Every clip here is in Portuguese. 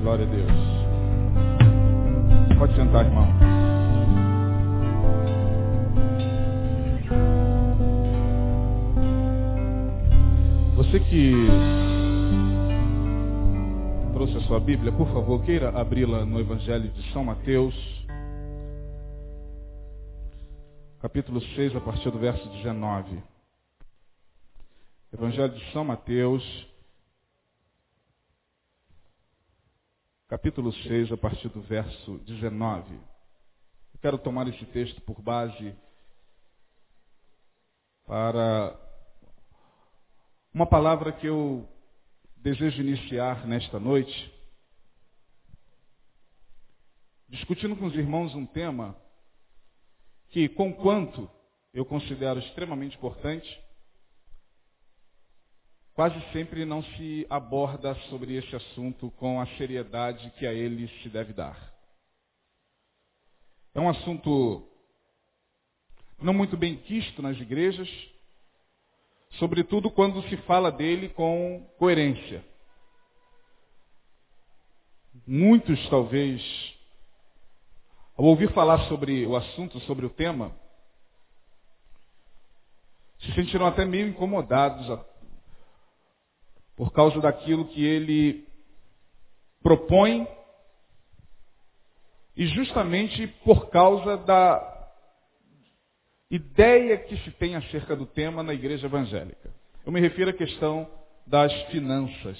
Glória a Deus. Pode sentar, irmão. Você que trouxe a sua Bíblia, por favor, queira abri-la no Evangelho de São Mateus, capítulo 6, a partir do verso 19. Evangelho de São Mateus, capítulo 6, a partir do verso 19. Eu quero tomar esse texto por base para uma palavra que eu desejo iniciar nesta noite, discutindo com os irmãos um tema que, conquanto eu considero extremamente importante, quase sempre não se aborda sobre esse assunto com a seriedade que a ele se deve dar. É um assunto não muito bem quisto nas igrejas, sobretudo quando se fala dele com coerência. Muitos, talvez, ao ouvir falar sobre o assunto, sobre o tema, se sentiram até meio incomodados por causa daquilo que ele propõe e justamente por causa da ideia que se tem acerca do tema na igreja evangélica. Eu me refiro à questão das finanças.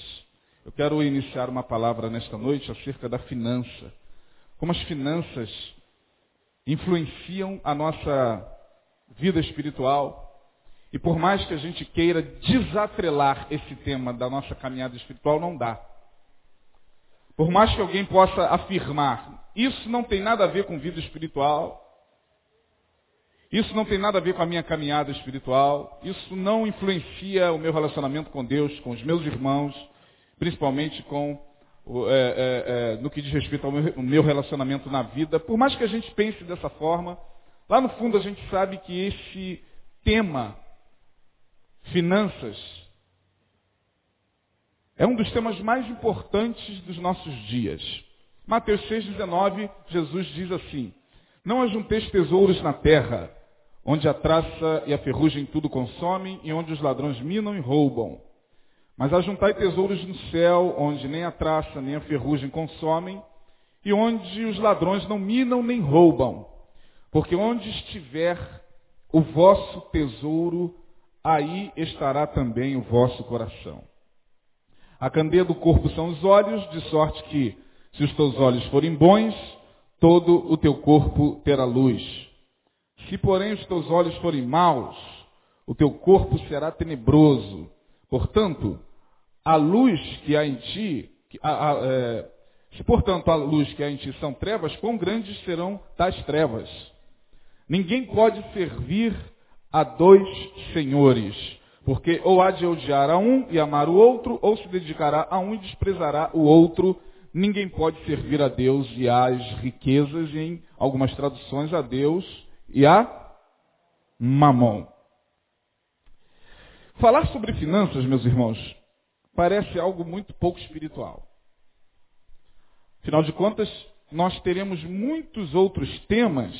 Eu quero iniciar uma palavra nesta noite acerca da finança. Como as finanças influenciam a nossa vida espiritual. E por mais que a gente queira desatrelar esse tema da nossa caminhada espiritual, não dá. Por mais que alguém possa afirmar, isso não tem nada a ver com vida espiritual, isso não tem nada a ver com a minha caminhada espiritual. Isso não influencia o meu relacionamento com Deus, com os meus irmãos, principalmente com é, é, é, no que diz respeito ao meu, meu relacionamento na vida. Por mais que a gente pense dessa forma, lá no fundo a gente sabe que esse tema, finanças, é um dos temas mais importantes dos nossos dias. Mateus 6,19, Jesus diz assim: Não ajunteis tesouros na terra, onde a traça e a ferrugem tudo consomem e onde os ladrões minam e roubam. Mas ajuntai tesouros no céu, onde nem a traça nem a ferrugem consomem, e onde os ladrões não minam nem roubam. Porque onde estiver o vosso tesouro, aí estará também o vosso coração. A candeia do corpo são os olhos, de sorte que, se os teus olhos forem bons, todo o teu corpo terá luz. Se, porém, os teus olhos forem maus, o teu corpo será tenebroso. Portanto, a luz que há em ti, a, a, é, se portanto a luz que há em ti são trevas, quão grandes serão tais trevas? Ninguém pode servir a dois senhores, porque ou há de odiar a um e amar o outro, ou se dedicará a um e desprezará o outro. Ninguém pode servir a Deus e às riquezas, e em algumas traduções a Deus e a mamon. Falar sobre finanças, meus irmãos, parece algo muito pouco espiritual. Afinal de contas, nós teremos muitos outros temas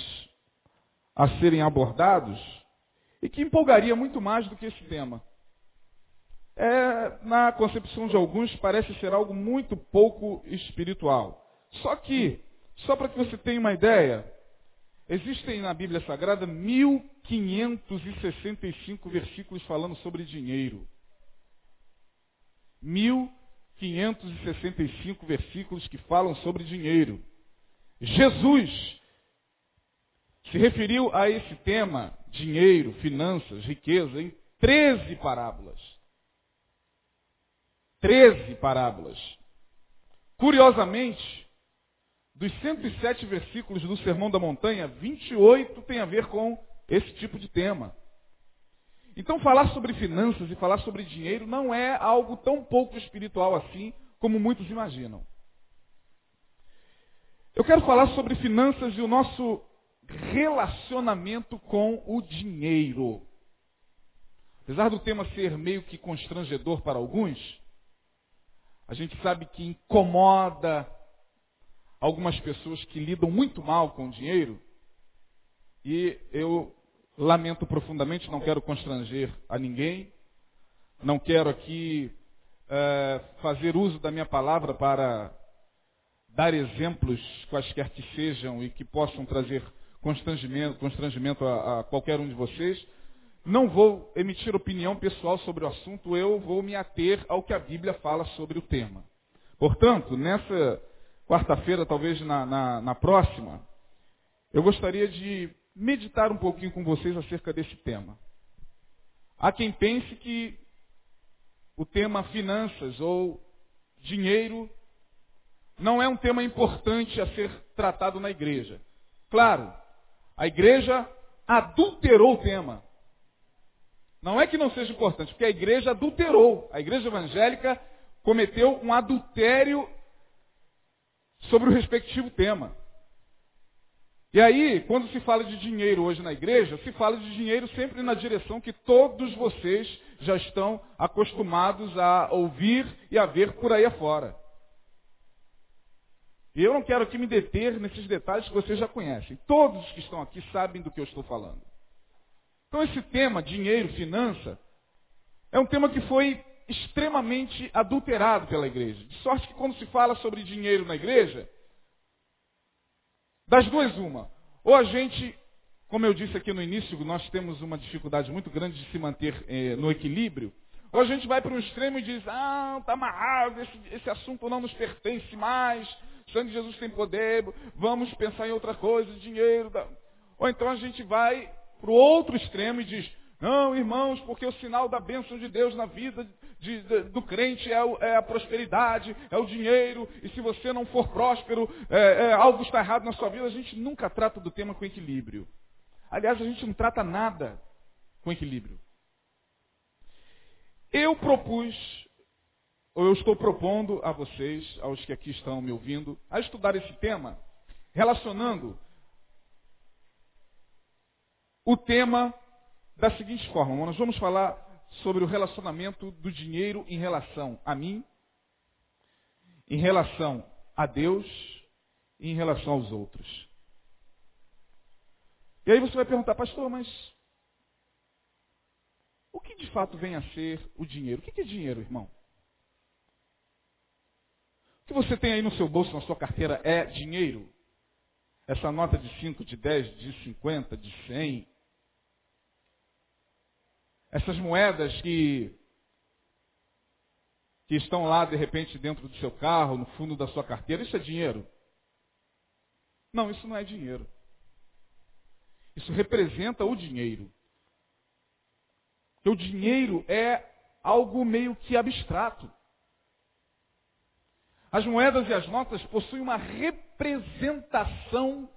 a serem abordados e que empolgaria muito mais do que esse tema. É, na concepção de alguns, parece ser algo muito pouco espiritual. Só que, só para que você tenha uma ideia, Existem na Bíblia Sagrada 1565 versículos falando sobre dinheiro. 1565 versículos que falam sobre dinheiro. Jesus se referiu a esse tema, dinheiro, finanças, riqueza, em 13 parábolas. 13 parábolas. Curiosamente, dos 107 versículos do Sermão da Montanha, 28 tem a ver com esse tipo de tema. Então, falar sobre finanças e falar sobre dinheiro não é algo tão pouco espiritual assim como muitos imaginam. Eu quero falar sobre finanças e o nosso relacionamento com o dinheiro. Apesar do tema ser meio que constrangedor para alguns, a gente sabe que incomoda algumas pessoas que lidam muito mal com o dinheiro. E eu lamento profundamente, não quero constranger a ninguém, não quero aqui é, fazer uso da minha palavra para dar exemplos, quaisquer que sejam, e que possam trazer constrangimento, constrangimento a, a qualquer um de vocês. Não vou emitir opinião pessoal sobre o assunto, eu vou me ater ao que a Bíblia fala sobre o tema. Portanto, nessa quarta-feira, talvez na, na, na próxima, eu gostaria de meditar um pouquinho com vocês acerca desse tema. Há quem pense que o tema finanças ou dinheiro não é um tema importante a ser tratado na igreja. Claro, a igreja adulterou o tema. Não é que não seja importante, porque a igreja adulterou. A igreja evangélica cometeu um adultério sobre o respectivo tema. E aí, quando se fala de dinheiro hoje na igreja, se fala de dinheiro sempre na direção que todos vocês já estão acostumados a ouvir e a ver por aí afora. E eu não quero aqui me deter nesses detalhes que vocês já conhecem. Todos que estão aqui sabem do que eu estou falando. Então esse tema, dinheiro, finança, é um tema que foi extremamente adulterado pela igreja. De sorte que quando se fala sobre dinheiro na igreja, das duas uma. Ou a gente, como eu disse aqui no início, nós temos uma dificuldade muito grande de se manter eh, no equilíbrio. Ou a gente vai para um extremo e diz, ah, está amarrado, esse, esse assunto não nos pertence mais, o sangue de Jesus tem poder, vamos pensar em outra coisa, dinheiro. Ou então a gente vai para o outro extremo e diz, não, irmãos, porque o sinal da bênção de Deus na vida de, de, do crente é, é, a prosperidade, é o dinheiro, e se você não for próspero, é, é, algo está errado na sua vida. A gente nunca trata do tema com equilíbrio. Aliás, a gente não trata nada com equilíbrio. Eu propus, ou eu estou propondo a vocês, aos que aqui estão me ouvindo, a estudar esse tema, relacionando o tema da seguinte forma. Nós vamos falar sobre o relacionamento do dinheiro em relação a mim, em relação a Deus e em relação aos outros. E aí você vai perguntar, pastor, mas o que de fato vem a ser o dinheiro? O que é dinheiro, irmão? Que você tem aí no seu bolso, na sua carteira, é dinheiro? Essa nota de 5, de 10, de 50, de 100. Essas moedas que, que estão lá, de repente, dentro do seu carro, no fundo da sua carteira, isso é dinheiro? Não, isso não é dinheiro. Isso representa o dinheiro. Porque o dinheiro é algo meio que abstrato. As moedas e as notas possuem uma representação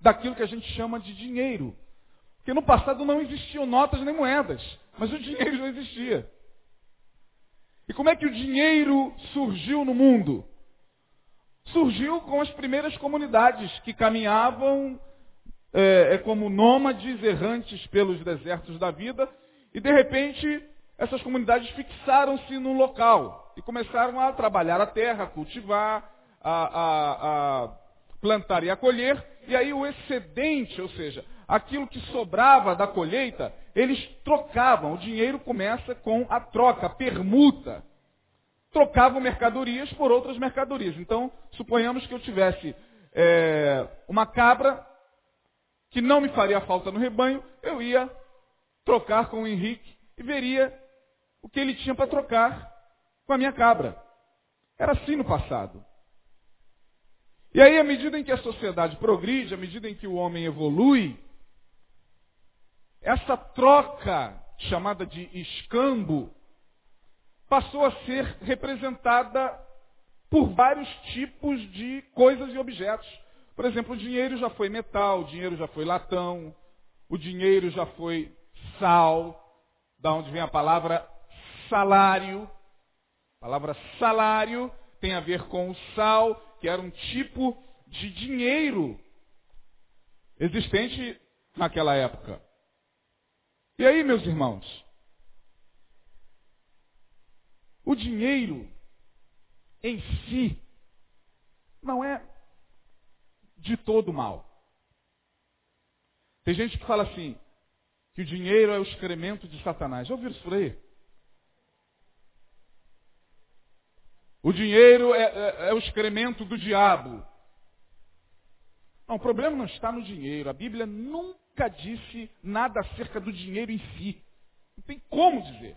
daquilo que a gente chama de dinheiro. Porque no passado não existiam notas nem moedas, mas o dinheiro já existia. E como é que o dinheiro surgiu no mundo? Surgiu com as primeiras comunidades que caminhavam é, como nômades errantes pelos desertos da vida e de repente, essas comunidades fixaram-se no local e começaram a trabalhar a terra, a cultivar, a, a, a plantar e a colher. E aí o excedente, ou seja, aquilo que sobrava da colheita, eles trocavam. O dinheiro começa com a troca, a permuta. Trocavam mercadorias por outras mercadorias. Então, suponhamos que eu tivesse é, uma cabra que não me faria falta no rebanho, eu ia trocar com o Henrique e veria o que ele tinha para trocar com a minha cabra. Era assim no passado. E aí, à medida em que a sociedade progride, à medida em que o homem evolui, essa troca chamada de escambo passou a ser representada por vários tipos de coisas e objetos. Por exemplo, o dinheiro já foi metal, o dinheiro já foi latão, o dinheiro já foi sal, da onde vem a palavra salário. A palavra salário tem a ver com o sal, que era um tipo de dinheiro existente naquela época. E aí, meus irmãos, o dinheiro em si não é de todo mal. Tem gente que fala assim, que o dinheiro é o excremento de Satanás. Já ouviram isso por aí? O dinheiro é, é, é o excremento do diabo. Não, o problema não está no dinheiro. A Bíblia nunca disse nada acerca do dinheiro em si. Não tem como dizer.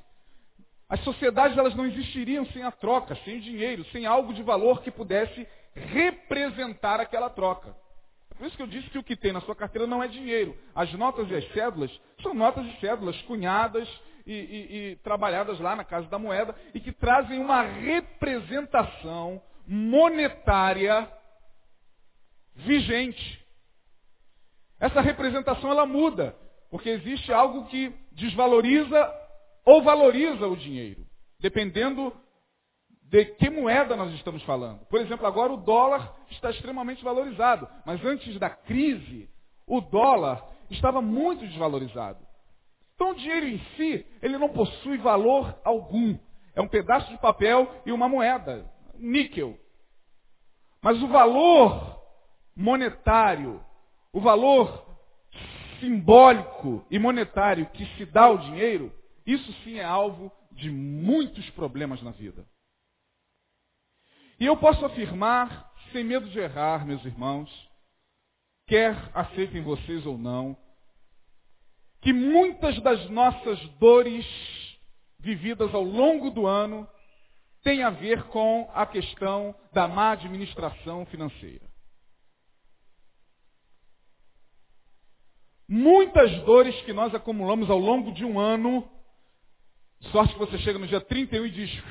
As sociedades elas não existiriam sem a troca, sem o dinheiro, sem algo de valor que pudesse representar aquela troca. Por isso que eu disse que o que tem na sua carteira não é dinheiro. As notas e as cédulas são notas e cédulas cunhadas e, e, e trabalhadas lá na Casa da Moeda e que trazem uma representação monetária vigente. Essa representação ela muda, porque existe algo que desvaloriza ou valoriza o dinheiro, dependendo de que moeda nós estamos falando. Por exemplo, agora o dólar está extremamente valorizado, mas antes da crise, o dólar estava muito desvalorizado. Então o dinheiro em si, ele não possui valor algum. É um pedaço de papel e uma moeda, níquel. Mas o valor monetário, o valor simbólico e monetário que se dá ao dinheiro, isso sim é alvo de muitos problemas na vida. E eu posso afirmar, sem medo de errar, meus irmãos, quer aceitem vocês ou não, que muitas das nossas dores vividas ao longo do ano têm a ver com a questão da má administração financeira. Muitas dores que nós acumulamos ao longo de um ano, sorte que você chega no dia 31 e diz,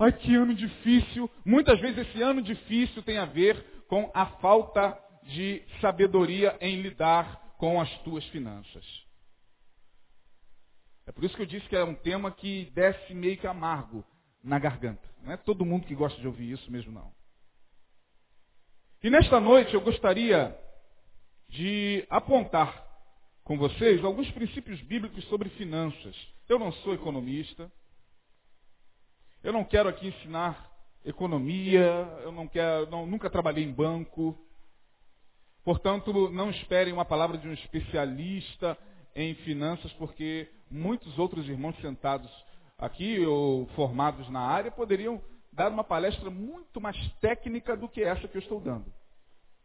ai que ano difícil. Muitas vezes esse ano difícil tem a ver com a falta de sabedoria em lidar com as tuas finanças. É por isso que eu disse que é um tema que desce meio que amargo na garganta. Não é todo mundo que gosta de ouvir isso mesmo, não. E nesta noite eu gostaria de apontar com vocês alguns princípios bíblicos sobre finanças. Eu não sou economista, eu não quero aqui ensinar economia, eu não quero, não, nunca trabalhei em banco. Portanto, não esperem uma palavra de um especialista em finanças, porque muitos outros irmãos sentados aqui ou formados na área poderiam dar uma palestra muito mais técnica do que essa que eu estou dando.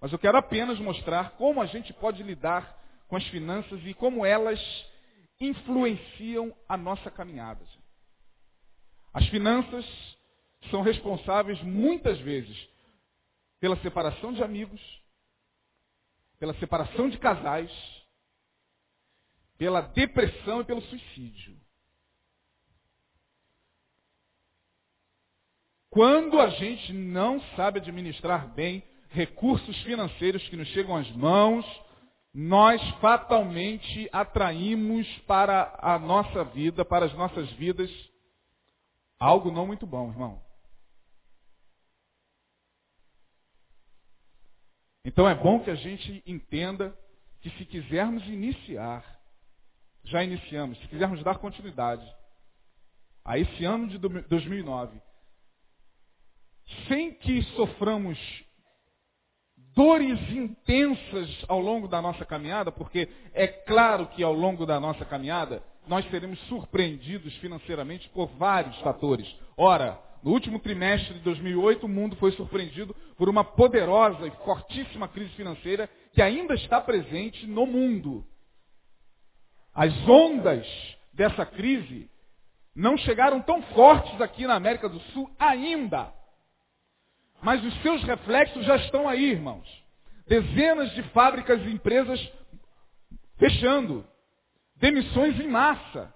Mas eu quero apenas mostrar como a gente pode lidar com as finanças e como elas influenciam a nossa caminhada. As finanças são responsáveis muitas vezes pela separação de amigos, pela separação de casais, pela depressão e pelo suicídio. Quando a gente não sabe administrar bem recursos financeiros que nos chegam às mãos, nós fatalmente atraímos para a nossa vida, para as nossas vidas, Algo não muito bom, irmão. Então é bom que a gente entenda que se quisermos iniciar, já iniciamos, se quisermos dar continuidade a esse ano de 2009, sem que soframos dores intensas ao longo da nossa caminhada, porque é claro que ao longo da nossa caminhada nós seremos surpreendidos financeiramente por vários fatores. Ora, no último trimestre de 2008, o mundo foi surpreendido por uma poderosa e fortíssima crise financeira que ainda está presente no mundo. As ondas dessa crise não chegaram tão fortes aqui na América do Sul ainda. Mas os seus reflexos já estão aí, irmãos. Dezenas de fábricas e empresas fechando demissões em massa,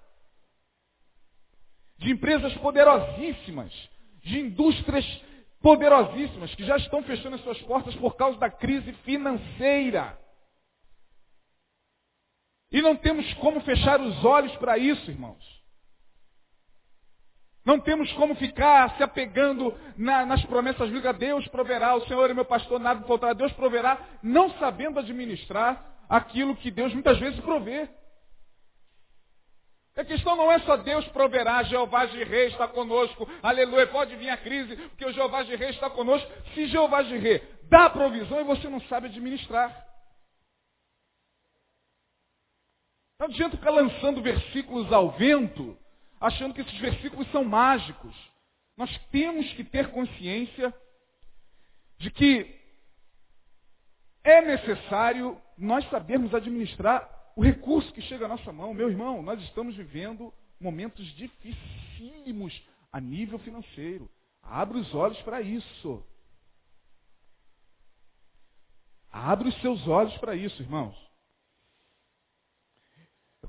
de empresas poderosíssimas, de indústrias poderosíssimas que já estão fechando as suas portas por causa da crise financeira. E não temos como fechar os olhos para isso, irmãos. Não temos como ficar se apegando na, nas promessas bíblicas. Deus proverá, o Senhor é meu pastor, nada faltará. Deus proverá, não sabendo administrar aquilo que Deus muitas vezes provê. A questão não é só Deus proverá, Jeová de Rei está conosco, aleluia, pode vir a crise, porque o Jeová de Rei está conosco. Se Jeová de Rei dá provisão e você não sabe administrar. Não adianta ficar lançando versículos ao vento, achando que esses versículos são mágicos. Nós temos que ter consciência de que é necessário nós sabermos administrar o recurso que chega à nossa mão. Meu irmão, nós estamos vivendo momentos dificílimos a nível financeiro. Abre os olhos para isso. Abre os seus olhos para isso, irmãos.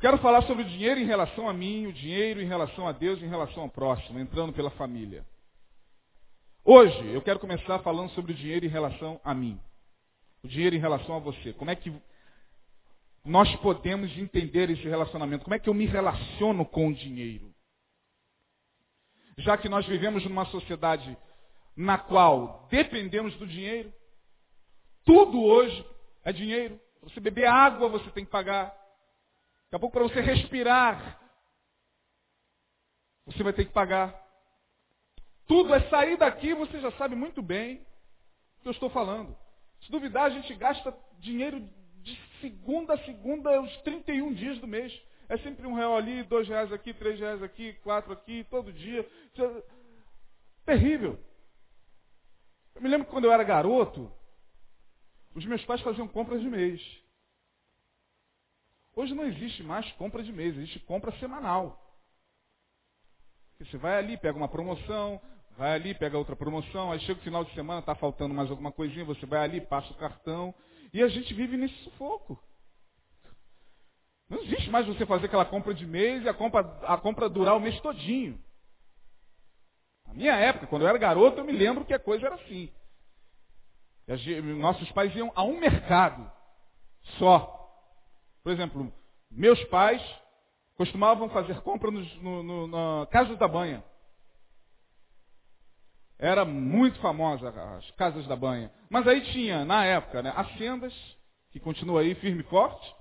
Eu quero falar sobre o dinheiro em relação a mim, o dinheiro em relação a Deus, em relação ao próximo, entrando pela família. Hoje, eu quero começar falando sobre o dinheiro em relação a mim. O dinheiro em relação a você. Como é que nós podemos entender esse relacionamento? Como é que eu me relaciono com o dinheiro? Já que nós vivemos numa sociedade na qual dependemos do dinheiro, tudo hoje é dinheiro. Você beber água, você tem que pagar. Daqui a pouco, para você respirar, você vai ter que pagar. Tudo é sair daqui, você já sabe muito bem o que eu estou falando. Se duvidar, a gente gasta dinheiro de segunda a segunda, os 31 dias do mês. É sempre um real ali, dois reais aqui, três reais aqui, quatro aqui, todo dia. É terrível. Eu me lembro que quando eu era garoto, os meus pais faziam compras de mês. Hoje não existe mais compra de mês, existe compra semanal. Você vai ali, pega uma promoção, vai ali, pega outra promoção, aí chega o final de semana, está faltando mais alguma coisinha, você vai ali, passa o cartão, e a gente vive nesse sufoco. Não existe mais você fazer aquela compra de mês e a compra, a compra durar o mês todinho. Na minha época, quando eu era garoto, eu me lembro que a coisa era assim. Nossos pais iam a um mercado só. Por exemplo, meus pais costumavam fazer compra no, no, na Casa da Banha. Era muito famosa as casas da banha. Mas aí tinha, na época, né, as Sendas, que continua aí firme e forte.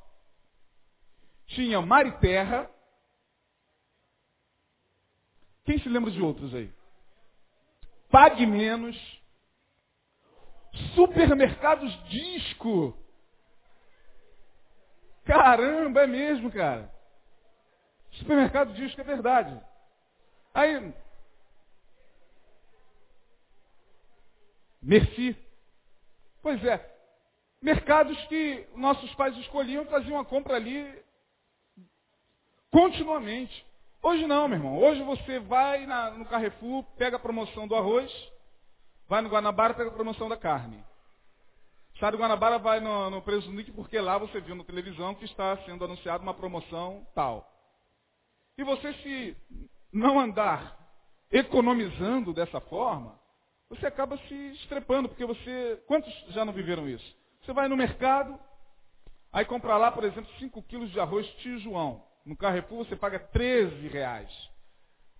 Tinha Mar e Terra. Quem se lembra de outros aí? Pague Menos. Supermercados Disco. Caramba, é mesmo, cara. Supermercado Disco é verdade. Aí, Merci. Pois é. Mercados que nossos pais escolhiam faziam a compra ali continuamente. Hoje não, meu irmão. Hoje você vai na, no Carrefour, pega a promoção do arroz, vai no Guanabara, pega a promoção da carne. Sai do Guanabara, vai no, no Presunite, porque lá você viu na televisão que está sendo anunciada uma promoção tal. E você se não andar economizando dessa forma, você acaba se estrepando, porque você. Quantos já não viveram isso? Você vai no mercado, aí compra lá, por exemplo, 5 quilos de arroz tio João. No Carrefour você paga 13 reais.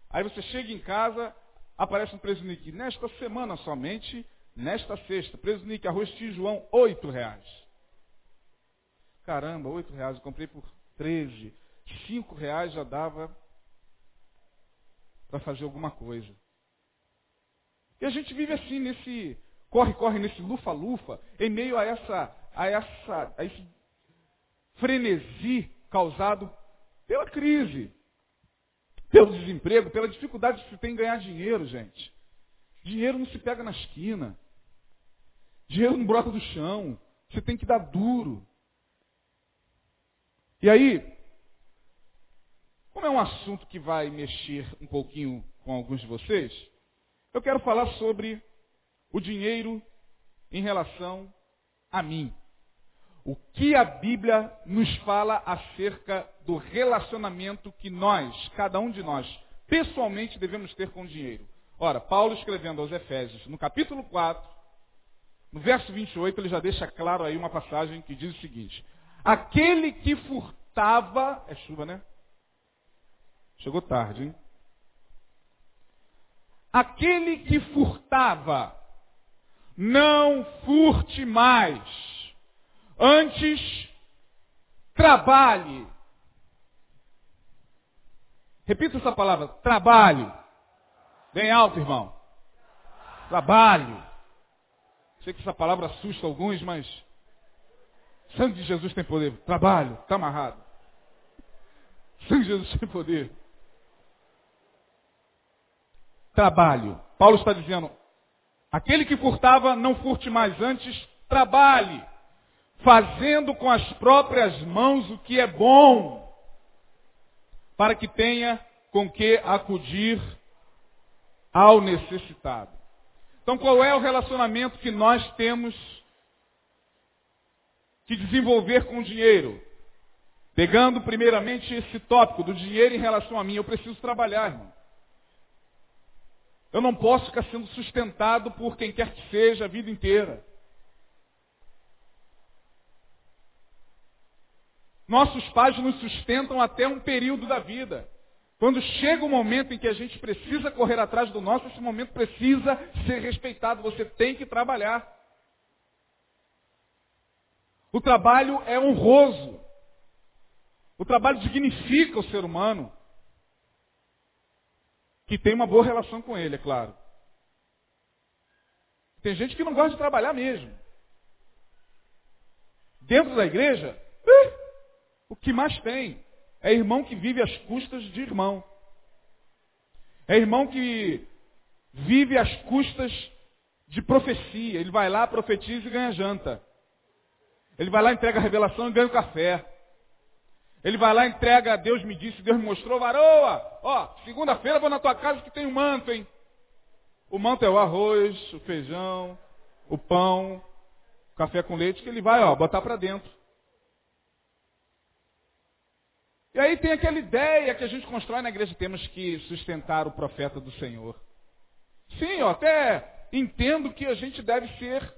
Aí você chega em casa, aparece um preço. Nesta semana somente, nesta sexta, preço Nick, arroz João, 8 reais. Caramba, 8 reais, eu comprei por 13. 5 reais já dava para fazer alguma coisa. E a gente vive assim, nesse corre-corre, nesse lufa-lufa, em meio a essa, a essa, a esse frenesi causado pela crise, pelo desemprego, pela dificuldade que se tem em ganhar dinheiro, gente. Dinheiro não se pega na esquina. Dinheiro não brota do chão. Você tem que dar duro. E aí, como é um assunto que vai mexer um pouquinho com alguns de vocês, eu quero falar sobre o dinheiro em relação a mim. O que a Bíblia nos fala acerca do relacionamento que nós, cada um de nós, pessoalmente devemos ter com o dinheiro. Ora, Paulo escrevendo aos Efésios, no capítulo 4, no verso 28, ele já deixa claro aí uma passagem que diz o seguinte: Aquele que furtava. É chuva, né? Chegou tarde, hein? Aquele que furtava, não furte mais. Antes, trabalhe, Repita essa palavra, trabalho. Bem alto, irmão. Trabalho. Sei que essa palavra assusta alguns, mas sangue de Jesus tem poder. Trabalho, está amarrado. Sangue de Jesus tem poder. Trabalho. Paulo está dizendo, aquele que furtava, não furte mais antes, trabalhe, fazendo com as próprias mãos o que é bom, para que tenha com que acudir ao necessitado. Então, qual é o relacionamento que nós temos que desenvolver com o dinheiro? Pegando primeiramente esse tópico do dinheiro em relação a mim, eu preciso trabalhar, irmão. Eu não posso ficar sendo sustentado por quem quer que seja a vida inteira. Nossos pais nos sustentam até um período da vida. Quando chega o momento em que a gente precisa correr atrás do nosso, esse momento precisa ser respeitado. Você tem que trabalhar. O trabalho é honroso. O trabalho dignifica o ser humano. Que tem uma boa relação com ele, é claro. Tem gente que não gosta de trabalhar mesmo. Dentro da igreja, o que mais tem é irmão que vive às custas de irmão. É irmão que vive às custas de profecia. Ele vai lá, profetiza e ganha janta. Ele vai lá, entrega a revelação e ganha o café. Ele vai lá, entrega, Deus me disse, Deus me mostrou, varoa, ó, segunda-feira vou na tua casa que tem um manto, hein? O manto é o arroz, o feijão, o pão, o café com leite, que ele vai, ó, botar para dentro. E aí tem aquela ideia que a gente constrói na igreja, temos que sustentar o profeta do Senhor. Sim, eu até entendo que a gente deve ser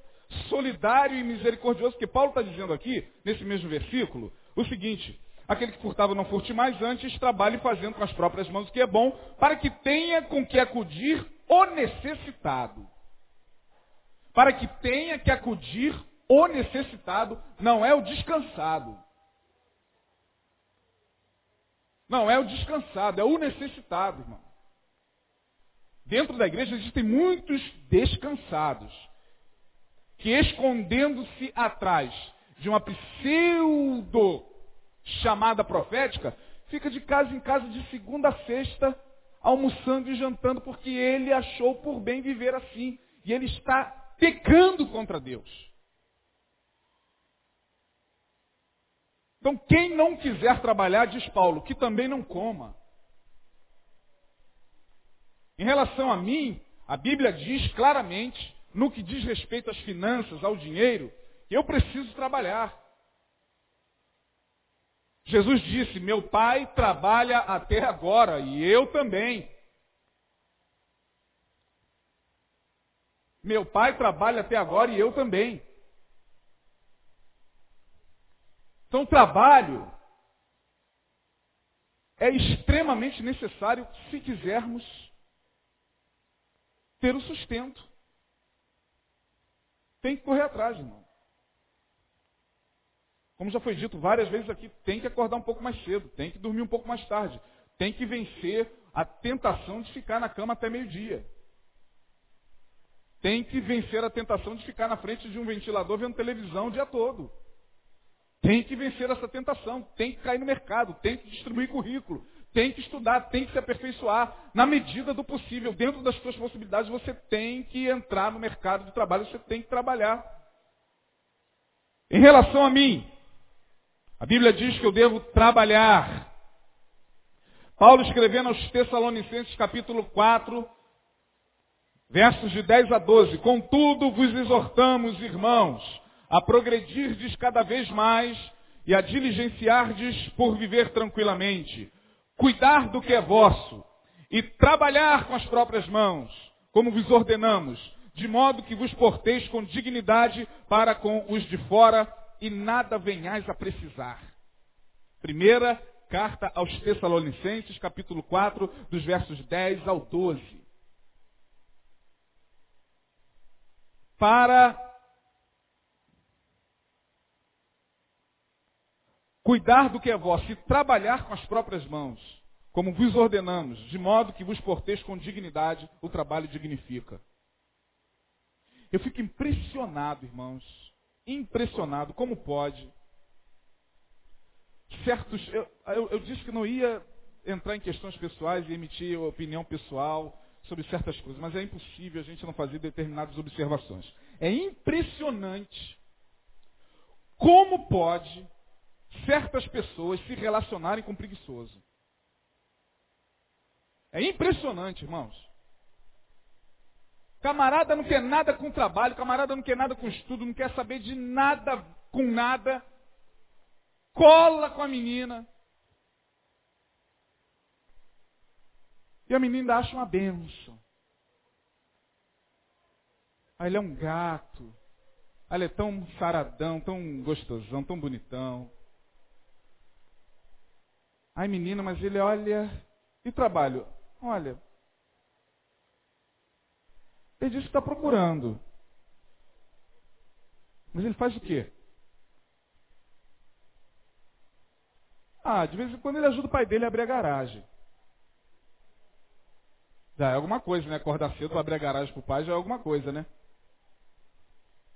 solidário e misericordioso, porque Paulo está dizendo aqui, nesse mesmo versículo, o seguinte, aquele que furtava não furte mais, antes trabalhe fazendo com as próprias mãos o que é bom, para que tenha com que acudir o necessitado. Para que tenha que acudir o necessitado, não é o descansado. Não, é o descansado, é o necessitado, irmão. Dentro da igreja existem muitos descansados que escondendo-se atrás de uma pseudo chamada profética, fica de casa em casa de segunda a sexta, almoçando e jantando, porque ele achou por bem viver assim. E ele está pecando contra Deus. Então, quem não quiser trabalhar, diz Paulo, que também não coma. Em relação a mim, a Bíblia diz claramente, no que diz respeito às finanças, ao dinheiro, que eu preciso trabalhar. Jesus disse: Meu pai trabalha até agora e eu também. Meu pai trabalha até agora e eu também. Então, trabalho é extremamente necessário se quisermos ter o sustento. Tem que correr atrás, irmão. Como já foi dito várias vezes aqui, tem que acordar um pouco mais cedo, tem que dormir um pouco mais tarde, tem que vencer a tentação de ficar na cama até meio-dia. Tem que vencer a tentação de ficar na frente de um ventilador vendo televisão o dia todo. Tem que vencer essa tentação, tem que cair no mercado, tem que distribuir currículo, tem que estudar, tem que se aperfeiçoar. Na medida do possível, dentro das suas possibilidades, você tem que entrar no mercado de trabalho, você tem que trabalhar. Em relação a mim, a Bíblia diz que eu devo trabalhar. Paulo escrevendo aos Tessalonicenses capítulo 4, versos de 10 a 12. Contudo vos exortamos, irmãos, a progredirdes cada vez mais e a diligenciardes por viver tranquilamente, cuidar do que é vosso e trabalhar com as próprias mãos, como vos ordenamos, de modo que vos porteis com dignidade para com os de fora e nada venhais a precisar. Primeira carta aos Tessalonicenses, capítulo 4, dos versos 10 ao 12. Para cuidar do que é vosso e trabalhar com as próprias mãos, como vos ordenamos, de modo que vos porteis com dignidade, o trabalho dignifica. Eu fico impressionado, irmãos, impressionado, como pode. Certos, eu, eu, eu disse que não ia entrar em questões pessoais e emitir opinião pessoal sobre certas coisas, mas é impossível a gente não fazer determinadas observações. É impressionante como pode certas pessoas se relacionarem com preguiçoso. É impressionante, irmãos. Camarada não quer nada com trabalho, camarada não quer nada com estudo, não quer saber de nada com nada. Cola com a menina. E a menina acha uma benção. Aí ele é um gato. Aí ele é tão saradão, tão gostosão, tão bonitão. Ai menina, mas ele olha. E trabalho? Olha. Ele disse que está procurando. Mas ele faz o quê? Ah, de vez em quando ele ajuda o pai dele a abrir a garagem. Já é alguma coisa, né? Acordar cedo para abrir a garagem pro pai já é alguma coisa, né?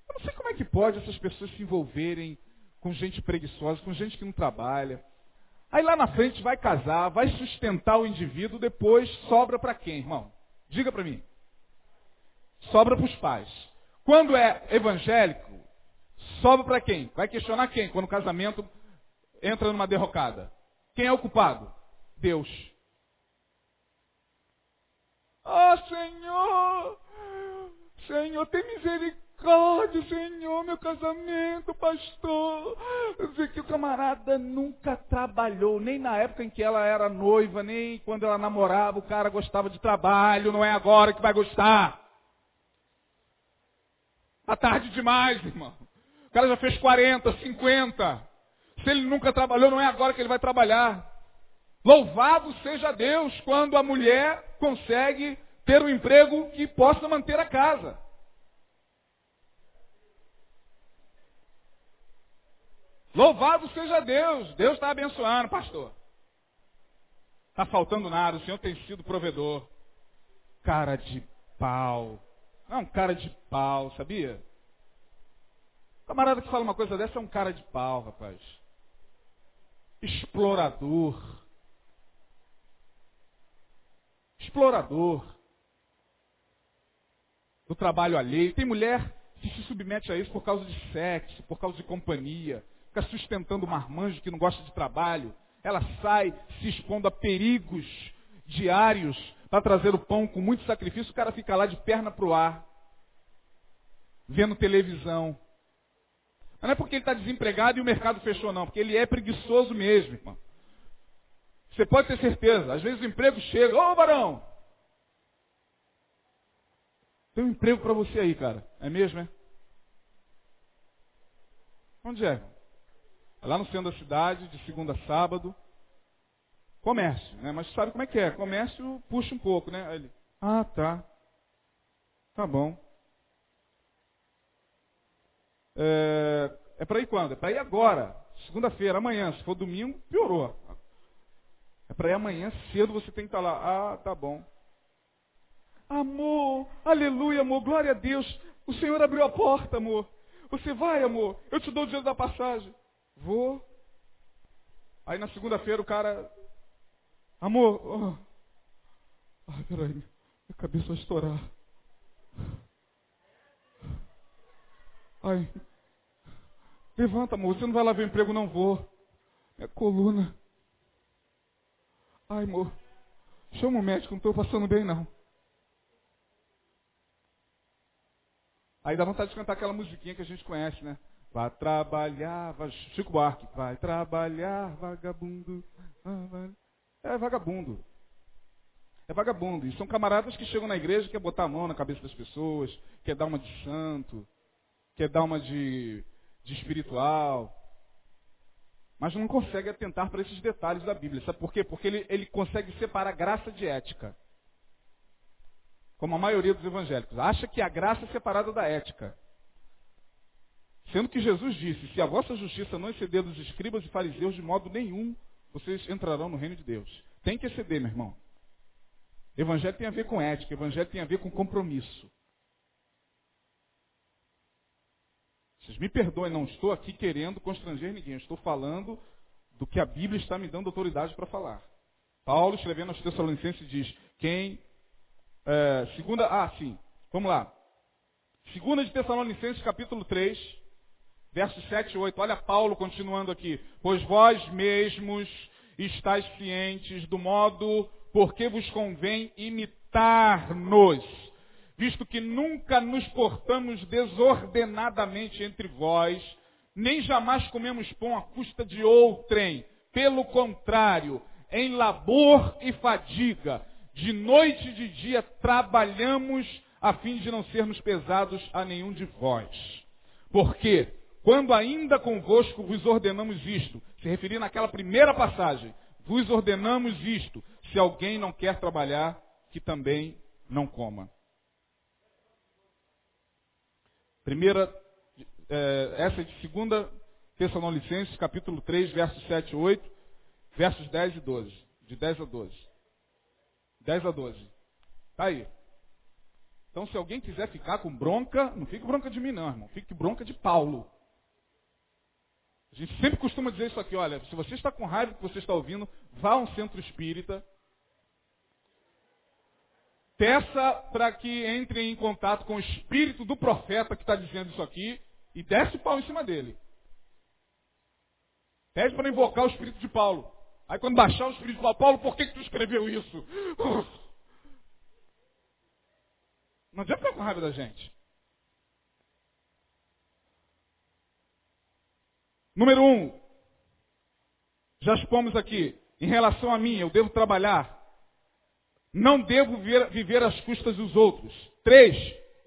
Eu não sei como é que pode essas pessoas se envolverem com gente preguiçosa, com gente que não trabalha. Aí lá na frente vai casar, vai sustentar o indivíduo, depois sobra para quem, irmão? Diga para mim. Sobra para os pais. Quando é evangélico, sobra para quem? Vai questionar quem? Quando o casamento entra numa derrocada. Quem é o culpado? Deus. Ah, oh, Senhor! Senhor, tem misericórdia, Senhor, meu casamento, pastor. Eu sei que o camarada nunca trabalhou, nem na época em que ela era noiva, nem quando ela namorava, o cara gostava de trabalho, não é agora que vai gostar. Tá tarde demais, irmão. O cara já fez 40, 50. Se ele nunca trabalhou, não é agora que ele vai trabalhar. Louvado seja Deus quando a mulher consegue ter um emprego que possa manter a casa. Louvado seja Deus. Deus está abençoando, pastor. Está faltando nada, o Senhor tem sido provedor. Cara de pau. Não, um cara de pau, sabia? O camarada que fala uma coisa dessa é um cara de pau, rapaz. Explorador explorador do trabalho alheio. Tem mulher que se submete a isso por causa de sexo, por causa de companhia, fica sustentando marmanjo que não gosta de trabalho. Ela sai se expondo a perigos diários para trazer o pão com muito sacrifício. O cara fica lá de perna para o ar, vendo televisão. Mas não é porque ele está desempregado e o mercado fechou, não, porque ele é preguiçoso mesmo, irmão. Você pode ter certeza. Às vezes o emprego chega. Ô, varão! Tem um emprego para você aí, cara. É mesmo, é? Onde é? É? Lá no centro da cidade, de segunda a sábado. Comércio, né? Mas sabe como é que é? Comércio puxa um pouco, né? Aí ele, ah, tá. Tá bom. É, é para ir quando? É para ir agora. Segunda-feira, amanhã. Se for domingo, piorou. É para ir amanhã cedo você tem que estar tá lá. Ah, tá bom. Amor, aleluia, amor, glória a Deus. O Senhor abriu a porta, amor. Você vai, amor. Eu te dou o dinheiro da passagem. Vou. Aí na segunda-feira o cara. Amor. Oh. Ai, peraí. Minha cabeça vai estourar. Ai. Levanta, amor. Você não vai lá ver emprego? Não vou. Minha coluna. Ai, amor, chama o médico, não estou passando bem não. Aí dá vontade de cantar aquela musiquinha que a gente conhece, né? Vai trabalhar, vai... Chico Buarque. Vai trabalhar, vagabundo. É vagabundo. É vagabundo. E são camaradas que chegam na igreja, quer botar a mão na cabeça das pessoas, quer dar uma de santo, quer dar uma de, de espiritual mas não consegue atentar para esses detalhes da Bíblia. Sabe por quê? Porque ele, ele consegue separar graça de ética. Como a maioria dos evangélicos. Acha que a graça é separada da ética. Sendo que Jesus disse, se a vossa justiça não exceder dos escribas e fariseus, de modo nenhum vocês entrarão no reino de Deus. Tem que exceder, meu irmão. Evangelho tem a ver com ética, evangelho tem a ver com compromisso. Vocês me perdoem, não estou aqui querendo constranger ninguém. estou falando do que a Bíblia está me dando autoridade para falar. Paulo, escrevendo aos Tessalonicenses, diz: quem. É, segunda. Ah, sim. Vamos lá. Segunda de Tessalonicenses, capítulo 3, versos 7 e 8. Olha Paulo continuando aqui. Pois vós mesmos estáis cientes do modo por que vos convém imitar-nos visto que nunca nos portamos desordenadamente entre vós, nem jamais comemos pão à custa de outrem. Pelo contrário, em labor e fadiga, de noite e de dia trabalhamos a fim de não sermos pesados a nenhum de vós. Porque, quando ainda convosco vos ordenamos isto, se referir naquela primeira passagem, vos ordenamos isto, se alguém não quer trabalhar, que também não coma. Primeira, é, essa é de segunda Tessalonicenses, capítulo 3, versos 7 e 8, versos 10 e 12. De 10 a 12. 10 a 12. Está aí. Então, se alguém quiser ficar com bronca, não fique bronca de mim, não, irmão. Fique bronca de Paulo. A gente sempre costuma dizer isso aqui, olha, se você está com raiva que você está ouvindo, vá a um centro espírita, Peça para que entre em contato com o espírito do profeta que está dizendo isso aqui e desce o pau em cima dele. Pede para invocar o espírito de Paulo. Aí quando baixar o espírito de Paulo, Paulo, por que, que tu escreveu isso? Não adianta ficar com raiva da gente. Número um, já expomos aqui, em relação a mim, eu devo trabalhar não devo viver às custas dos outros. Três,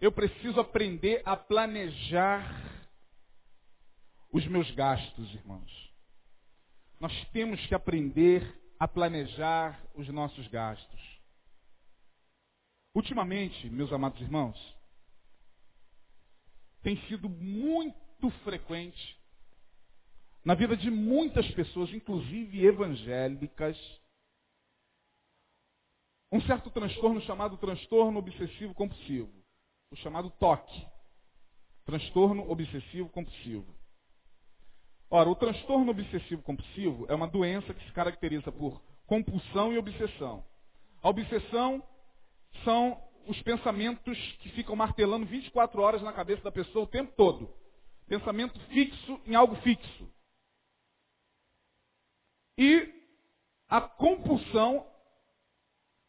eu preciso aprender a planejar os meus gastos, irmãos. Nós temos que aprender a planejar os nossos gastos. Ultimamente, meus amados irmãos, tem sido muito frequente na vida de muitas pessoas, inclusive evangélicas, um certo transtorno chamado transtorno obsessivo compulsivo, o chamado TOC, transtorno obsessivo compulsivo. Ora, o transtorno obsessivo compulsivo é uma doença que se caracteriza por compulsão e obsessão. A obsessão são os pensamentos que ficam martelando 24 horas na cabeça da pessoa o tempo todo. Pensamento fixo em algo fixo. E a compulsão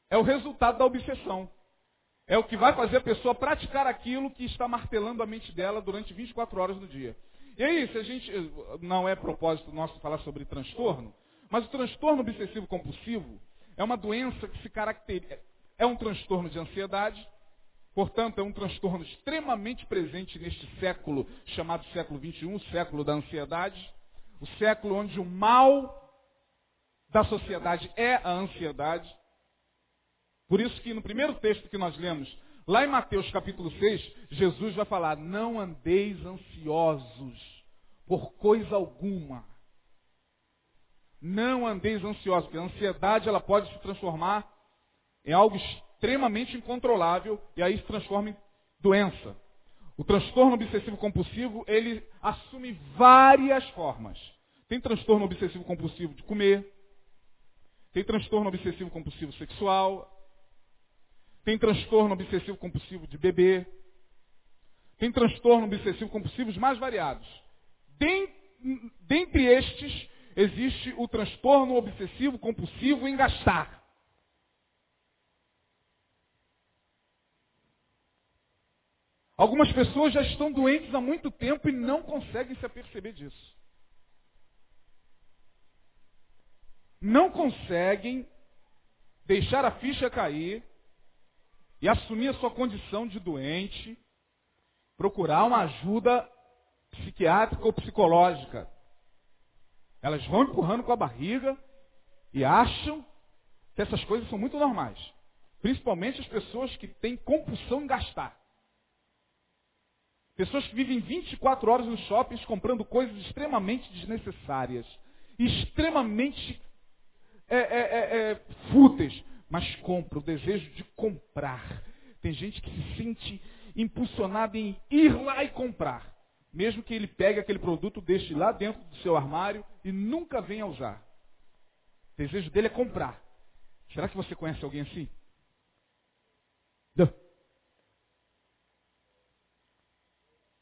é o resultado da obsessão. É o que vai fazer a pessoa praticar aquilo que está martelando a mente dela durante 24 horas do dia. E aí, se a gente. Não é propósito nosso falar sobre transtorno, mas o transtorno obsessivo compulsivo é uma doença que se caracteriza. É um transtorno de ansiedade, portanto, é um transtorno extremamente presente neste século chamado século XXI, século da ansiedade, o século onde o mal da sociedade é a ansiedade. Por isso que no primeiro texto que nós lemos, lá em Mateus capítulo 6, Jesus vai falar, não andeis ansiosos por coisa alguma. Não andeis ansiosos, porque a ansiedade ela pode se transformar em algo extremamente incontrolável e aí se transforma em doença. O transtorno obsessivo compulsivo, ele assume várias formas. Tem transtorno obsessivo compulsivo de comer, tem transtorno obsessivo compulsivo sexual, tem transtorno obsessivo compulsivo de beber, tem transtorno obsessivo compulsivos mais variados. Dentre estes, existe o transtorno obsessivo compulsivo em gastar. Algumas pessoas já estão doentes há muito tempo e não conseguem se aperceber disso. Não conseguem deixar a ficha cair e assumir a sua condição de doente, procurar uma ajuda psiquiátrica ou psicológica. Elas vão empurrando com a barriga e acham que essas coisas são muito normais. Principalmente as pessoas que têm compulsão em gastar. Pessoas que vivem 24 horas nos shoppings comprando coisas extremamente desnecessárias, extremamente é, é, é, fúteis, mas compra, o desejo de comprar. Tem gente que se sente impulsionada em ir lá e comprar. Mesmo que ele pegue aquele produto, deixe lá dentro do seu armário e nunca venha usar. O desejo dele é comprar. Será que você conhece alguém assim?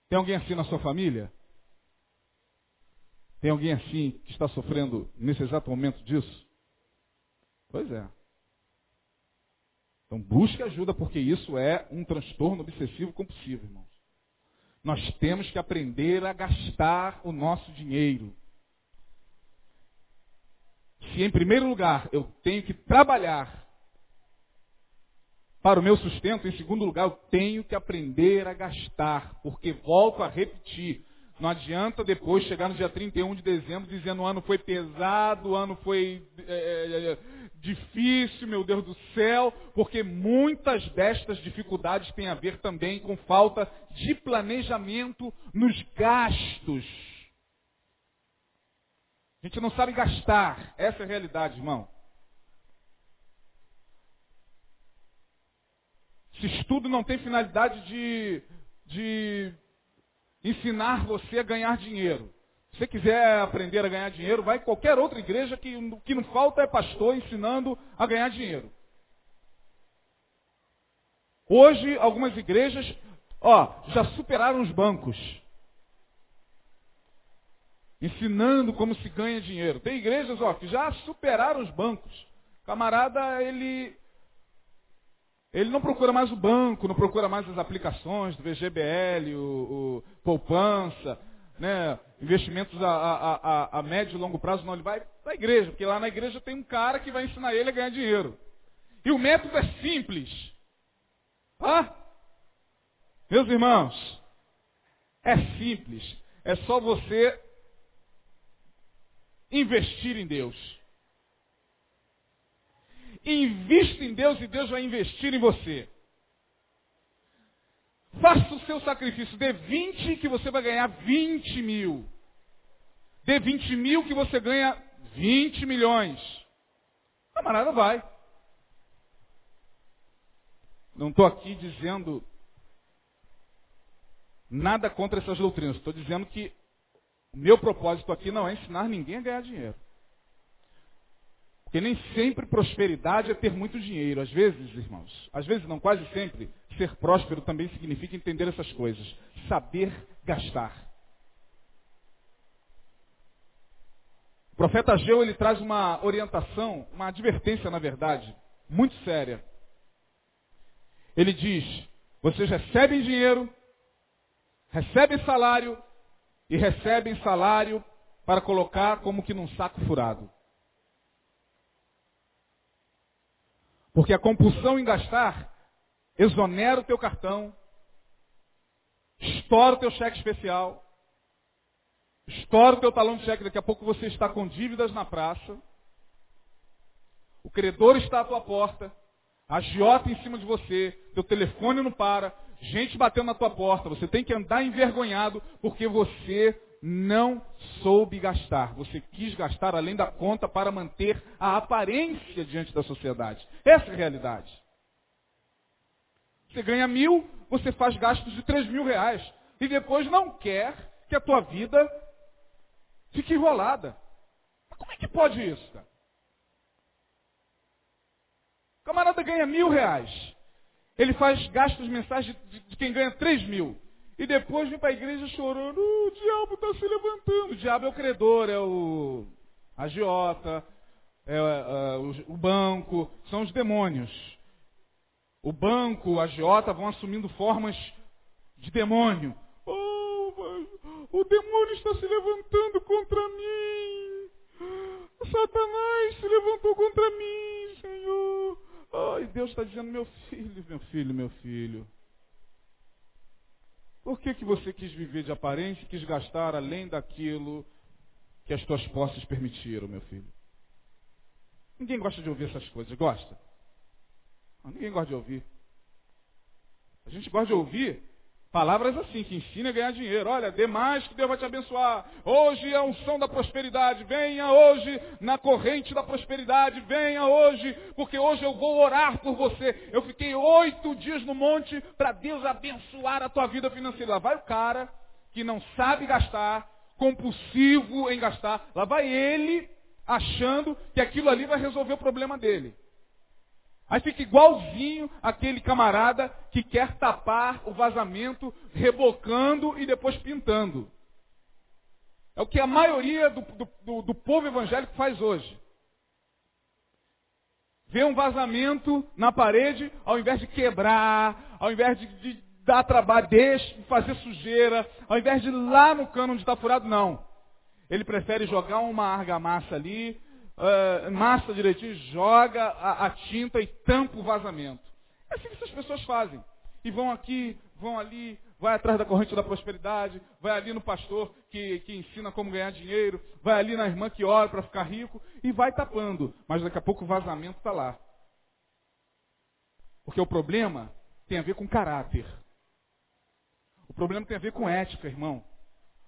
Tem alguém assim na sua família? Tem alguém assim que está sofrendo nesse exato momento disso? Pois é. Então busque ajuda, porque isso é um transtorno obsessivo compulsivo, irmãos. Nós temos que aprender a gastar o nosso dinheiro. Se em primeiro lugar eu tenho que trabalhar para o meu sustento, em segundo lugar eu tenho que aprender a gastar, porque volto a repetir, não adianta depois chegar no dia 31 de dezembro dizendo o ano foi pesado, o ano foi é, difícil, meu Deus do céu, porque muitas destas dificuldades têm a ver também com falta de planejamento nos gastos. A gente não sabe gastar, essa é a realidade, irmão. Se estudo não tem finalidade de, de ensinar você a ganhar dinheiro. Se você quiser aprender a ganhar dinheiro, vai em qualquer outra igreja que o que não falta é pastor ensinando a ganhar dinheiro. Hoje, algumas igrejas, ó, já superaram os bancos. Ensinando como se ganha dinheiro. Tem igrejas, ó, que já superaram os bancos. Camarada, ele ele não procura mais o banco, não procura mais as aplicações do VGBL, o, o poupança, né, investimentos a, a, a, a, médio e longo prazo, não, ele vai para a igreja, porque lá na igreja tem um cara que vai ensinar ele a ganhar dinheiro. E o método é simples. Meus irmãos, é simples. É só você investir em Deus. Invista em Deus e Deus vai investir em você. Faça o seu sacrifício. Dê 20 que você vai ganhar 20 mil. Dê 20 mil que você ganha 20 milhões. Camarada vai. Não estou aqui dizendo nada contra essas doutrinas. Estou dizendo que o meu propósito aqui não é ensinar ninguém a ganhar dinheiro. Porque nem sempre prosperidade é ter muito dinheiro. Às vezes, irmãos, às vezes não, quase sempre, ser próspero também significa entender essas coisas. Saber gastar. O profeta Ageu, ele traz uma orientação, uma advertência, na verdade, muito séria. Ele diz, vocês recebem dinheiro, recebem salário e recebem salário para colocar como que num saco furado. Porque a compulsão em gastar exonera o teu cartão, estoura o teu cheque especial, estoura o teu talão de cheque, daqui a pouco você está com dívidas na praça, o credor está à tua porta, a agiota em cima de você, teu telefone não para, gente batendo na tua porta, você tem que andar envergonhado porque você não soube gastar. Você quis gastar além da conta para manter a aparência diante da sociedade. Essa é a realidade. Você ganha mil, você faz gastos de três mil reais. E depois não quer que a tua vida fique enrolada. Mas como é que pode isso, cara? O camarada ganha mil reais. Ele faz gastos mensais de, de, de quem ganha três mil. E depois vem para a igreja chorando, o diabo está se levantando. O diabo é o credor, é o agiota, é, é, o, o banco, são os demônios. O banco, o agiota vão assumindo formas de demônio. Oh, o demônio está se levantando contra mim. Satanás se levantou contra mim, Senhor. Ai, Deus está dizendo, meu filho, meu filho, meu filho. Por que, que você quis viver de aparência e quis gastar além daquilo que as tuas posses permitiram, meu filho? Ninguém gosta de ouvir essas coisas, gosta? Ninguém gosta de ouvir. A gente gosta de ouvir Palavras assim, que ensina a ganhar dinheiro. Olha, dê mais que Deus vai te abençoar. Hoje é a unção da prosperidade. Venha hoje na corrente da prosperidade. Venha hoje, porque hoje eu vou orar por você. Eu fiquei oito dias no monte para Deus abençoar a tua vida financeira. Lá vai o cara que não sabe gastar, compulsivo em gastar. Lá vai ele achando que aquilo ali vai resolver o problema dele. Aí fica igualzinho aquele camarada que quer tapar o vazamento, rebocando e depois pintando. É o que a maioria do, do, do povo evangélico faz hoje. Vê um vazamento na parede, ao invés de quebrar, ao invés de, de dar trabalho, deixa, fazer sujeira, ao invés de ir lá no cano onde está furado, não. Ele prefere jogar uma argamassa ali, uh, massa direitinho, joga a, a, tinta e tampa o vazamento. É assim que essas pessoas fazem. E vão aqui, vão ali, vai atrás da corrente da prosperidade, vai ali no pastor que, que ensina como ganhar dinheiro, vai ali na irmã que ora para ficar rico e vai tapando. Mas daqui a pouco o vazamento está lá. Porque o problema tem a ver com caráter. O problema tem a ver com ética, irmão.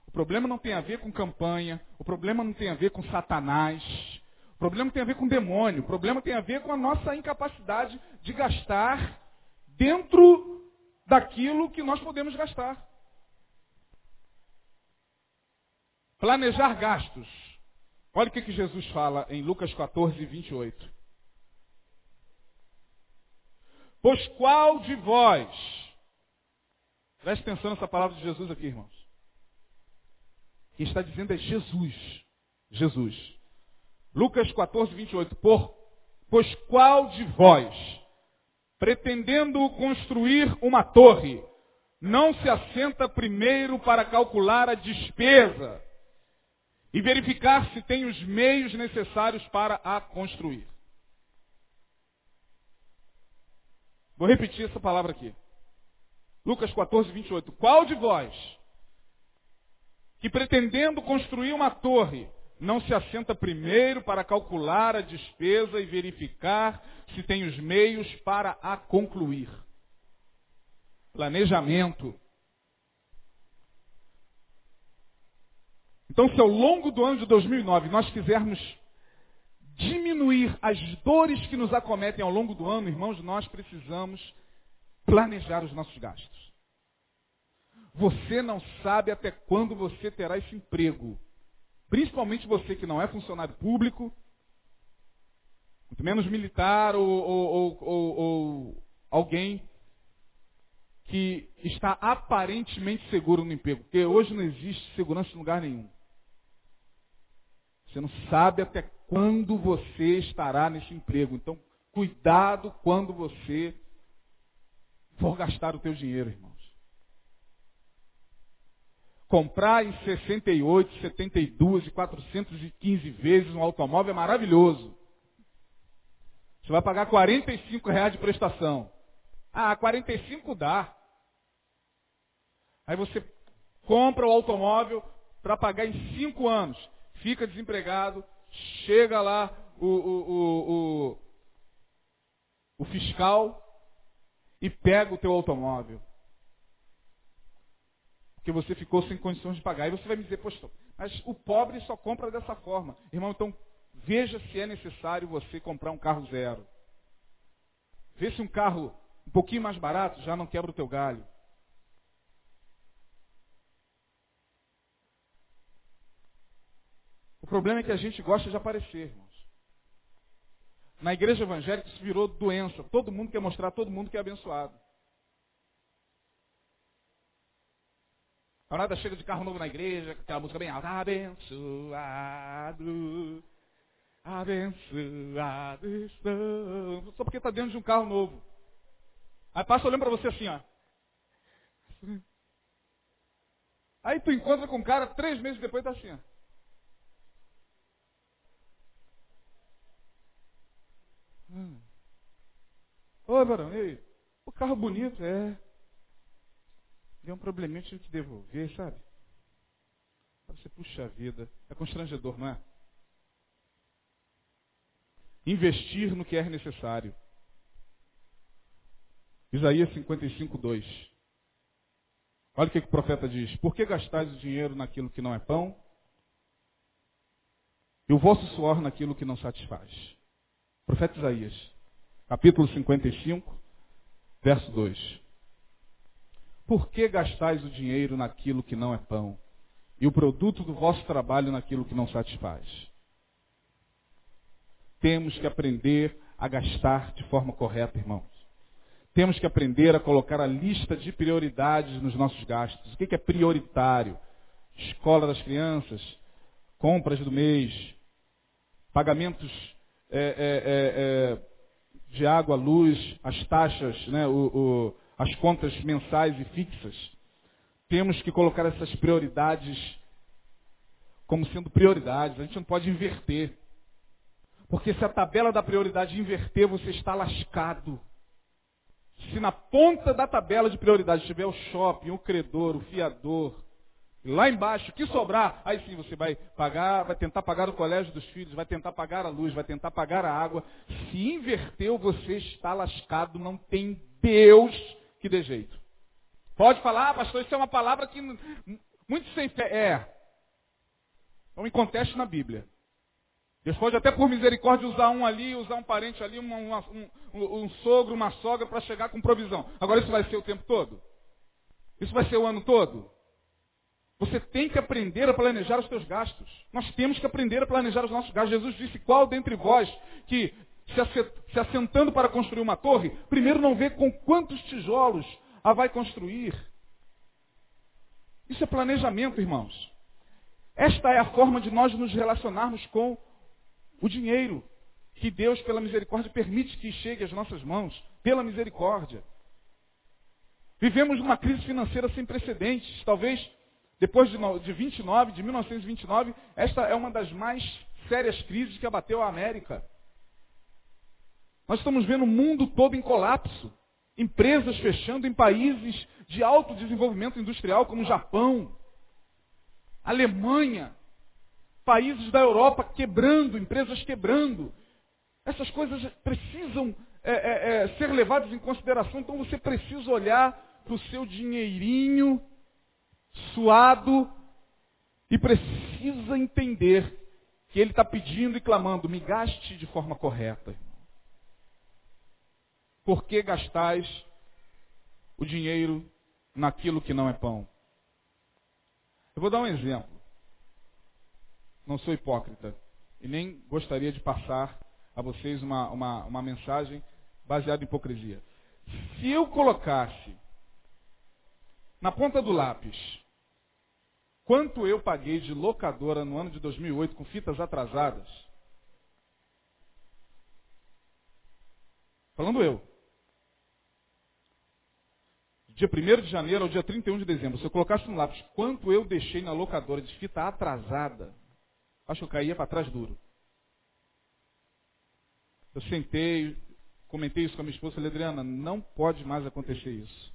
O problema não tem a ver com campanha, o problema não tem a ver com Satanás, problema tem a ver com demônio. Problema tem a ver com a nossa incapacidade de gastar dentro daquilo que nós podemos gastar. Planejar gastos. Olha o que, que Jesus fala em Lucas 14, 28. Pois qual de vós, preste atenção nessa palavra de Jesus aqui, irmãos. Quem está dizendo é Jesus. Jesus. Lucas 14, 28. Por, pois qual de vós, pretendendo construir uma torre, não se assenta primeiro para calcular a despesa e verificar se tem os meios necessários para a construir? Vou repetir essa palavra aqui. Lucas 14, 28. Qual de vós, que pretendendo construir uma torre, não se assenta primeiro para calcular a despesa e verificar se tem os meios para a concluir. Planejamento. Então, se ao longo do ano de 2009 nós quisermos diminuir as dores que nos acometem ao longo do ano, irmãos, nós precisamos planejar os nossos gastos. Você não sabe até quando você terá esse emprego. Principalmente você que não é funcionário público, muito menos militar ou, ou, ou, ou alguém que está aparentemente seguro no emprego. Porque hoje não existe segurança em lugar nenhum. Você não sabe até quando você estará nesse emprego. Então, cuidado quando você for gastar o teu dinheiro, irmão comprar em 68, 72 e 415 vezes um automóvel é maravilhoso. Você vai pagar 45 reais de prestação. Ah, 45 dá. Aí você compra o automóvel para pagar em 5 anos. Fica desempregado, chega lá o, o, o, o, o fiscal e pega o teu automóvel porque você ficou sem condições de pagar. E você vai me dizer, poxa, mas o pobre só compra dessa forma. Irmão, então veja se é necessário você comprar um carro zero. Vê se um carro um pouquinho mais barato já não quebra o teu galho. O problema é que a gente gosta de aparecer, irmãos. Na igreja evangélica isso virou doença. Todo mundo quer mostrar, todo mundo que é abençoado. A chega de carro novo na igreja, aquela música bem alta. Abençoado, abençoado estou. Só porque está dentro de um carro novo. Aí passa olhando para você assim, ó. Aí tu encontra com um cara, três meses depois tá assim, ó. Hum. Oi, varão, e aí? O carro bonito, é. Deu um probleminha, tive que devolver, sabe? Você puxa a vida. É constrangedor, não é? Investir no que é necessário. Isaías 55, 2. Olha o que, que o profeta diz. Por que gastais o dinheiro naquilo que não é pão? E o vosso suor naquilo que não satisfaz. Profeta Isaías, capítulo 55, verso 2. Por que gastais o dinheiro naquilo que não é pão? E o produto do vosso trabalho naquilo que não satisfaz? Temos que aprender a gastar de forma correta, irmãos. Temos que aprender a colocar a lista de prioridades nos nossos gastos. O que é prioritário? Escola das crianças, compras do mês, pagamentos é, é, é, é de água, luz, as taxas, né, o, o, as contas mensais e fixas. Temos que colocar essas prioridades como sendo prioridades. A gente não pode inverter. Porque se a tabela da prioridade inverter, você está lascado. Se na ponta da tabela de prioridade tiver o shopping, o credor, o fiador, lá embaixo, o que sobrar, aí sim você vai pagar, vai tentar pagar o colégio dos filhos, vai tentar pagar a luz, vai tentar pagar a água. Se inverteu, você está lascado, não tem Deus que dê jeito. Pode falar, ah, pastor, isso é uma palavra que muito sem fé. É. Não me conteste na Bíblia. Deus pode até por misericórdia usar um ali, usar um parente ali, uma, uma, um, um, sogro, uma sogra para chegar com provisão. Agora isso vai ser o tempo todo? Isso vai ser o ano todo? Você tem que aprender a planejar os seus gastos. Nós temos que aprender a planejar os nossos gastos. Jesus disse, qual dentre vós que se assentando para construir uma torre, primeiro não vê com quantos tijolos a vai construir. Isso é planejamento, irmãos. Esta é a forma de nós nos relacionarmos com o dinheiro que Deus, pela misericórdia, permite que chegue às nossas mãos, pela misericórdia. Vivemos uma crise financeira sem precedentes. Talvez, depois de 29, de 1929, esta é uma das mais sérias crises que abateu a América. Nós estamos vendo o mundo todo em colapso. Empresas fechando em países de alto desenvolvimento industrial, como Japão, Alemanha, países da Europa quebrando, empresas quebrando. Essas coisas precisam é, é, é, ser levadas em consideração, então você precisa olhar para o seu dinheirinho suado e precisa entender que ele está pedindo e clamando, me gaste de forma correta. Por que gastais o dinheiro naquilo que não é pão? Eu vou dar um exemplo não sou hipócrita. E nem gostaria de passar a vocês uma, uma, uma mensagem baseada em hipocrisia. Se eu colocasse na ponta do lápis quanto eu paguei de locadora no ano de 2008 com fitas atrasadas, falando eu, dia 1 de janeiro ao dia 31 de dezembro, se eu colocasse no lápis quanto eu deixei na locadora de fita atrasada, acho que eu caía para trás duro. Eu sentei, comentei isso com a minha esposa, falei, Adriana, não pode mais acontecer isso.